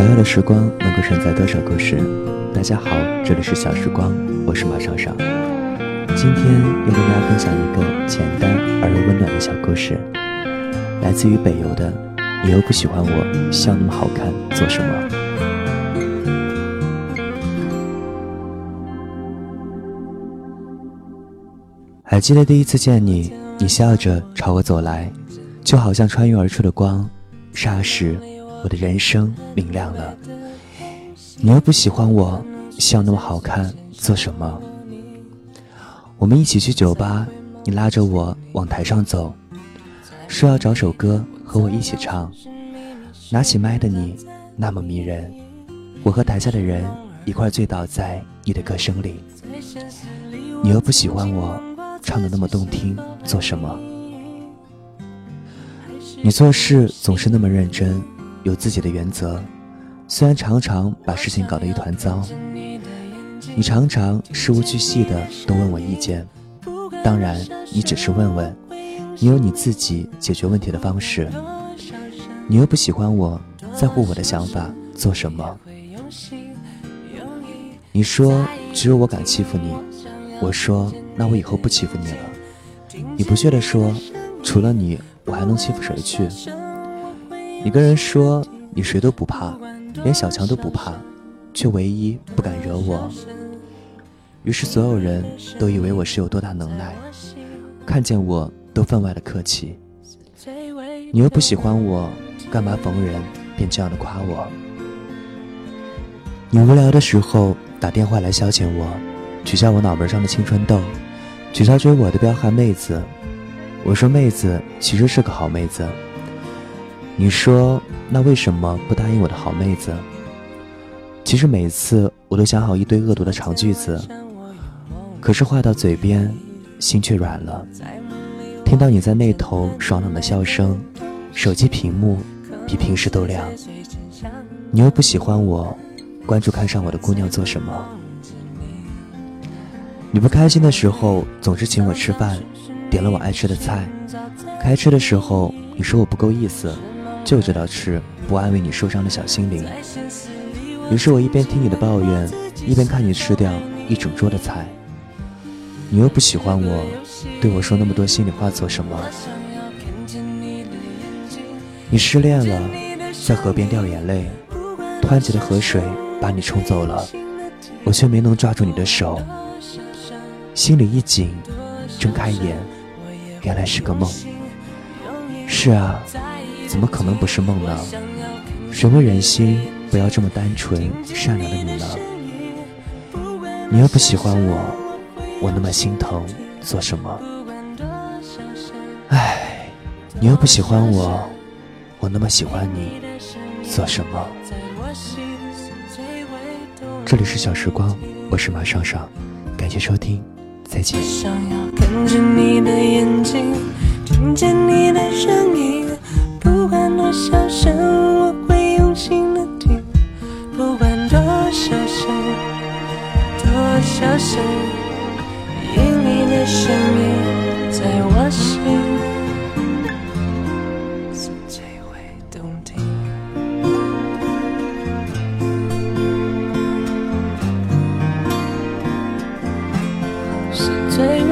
想要的时光能够承载多少故事？大家好，这里是小时光，我是马尚尚。今天要跟大家分享一个简单而又温暖的小故事，来自于北邮的。你又不喜欢我笑那么好看，做什么？还记得第一次见你，你笑着朝我走来，就好像穿越而出的光，霎时。我的人生明亮了。你又不喜欢我笑那么好看，做什么？我们一起去酒吧，你拉着我往台上走，说要找首歌和我一起唱。拿起麦的你那么迷人，我和台下的人一块醉倒在你的歌声里。你又不喜欢我唱的那么动听，做什么？你做事总是那么认真。有自己的原则，虽然常常把事情搞得一团糟，你常常事无巨细的都问我意见。当然，你只是问问，你有你自己解决问题的方式。你又不喜欢我在乎我的想法，做什么？你说只有我敢欺负你，我说那我以后不欺负你了。你不屑的说，除了你，我还能欺负谁去？你跟人说你谁都不怕，连小强都不怕，却唯一不敢惹我。于是所有人都以为我是有多大能耐，看见我都分外的客气。你又不喜欢我，干嘛逢人便这样的夸我？你无聊的时候打电话来消遣我，取笑我脑门上的青春痘，取笑追我的彪悍妹子。我说妹子其实是个好妹子。你说那为什么不答应我的好妹子？其实每次我都想好一堆恶毒的长句子，可是话到嘴边，心却软了。听到你在那头爽朗的笑声，手机屏幕比平时都亮。你又不喜欢我，关注看上我的姑娘做什么？你不开心的时候总是请我吃饭，点了我爱吃的菜。开吃的时候你说我不够意思。就知道吃，不安慰你受伤的小心灵。于是我一边听你的抱怨，一边看你吃掉一整桌的菜。你又不喜欢我，对我说那么多心里话做什么？你失恋了，在河边掉眼泪，湍急的河水把你冲走了，我却没能抓住你的手。心里一紧，睁开眼，原来是个梦。是啊。怎么可能不是梦呢？谁会忍心不要这么单纯善良的你呢？你又不喜欢我，我那么心疼，做什么？唉，你又不喜欢我，我那么喜欢你，做什么？这里是小时光，我是马尚尚，感谢收听，再见。小声，我会用心的听。不管多小声，多小声，因你的声音在我心是最为动听，是最。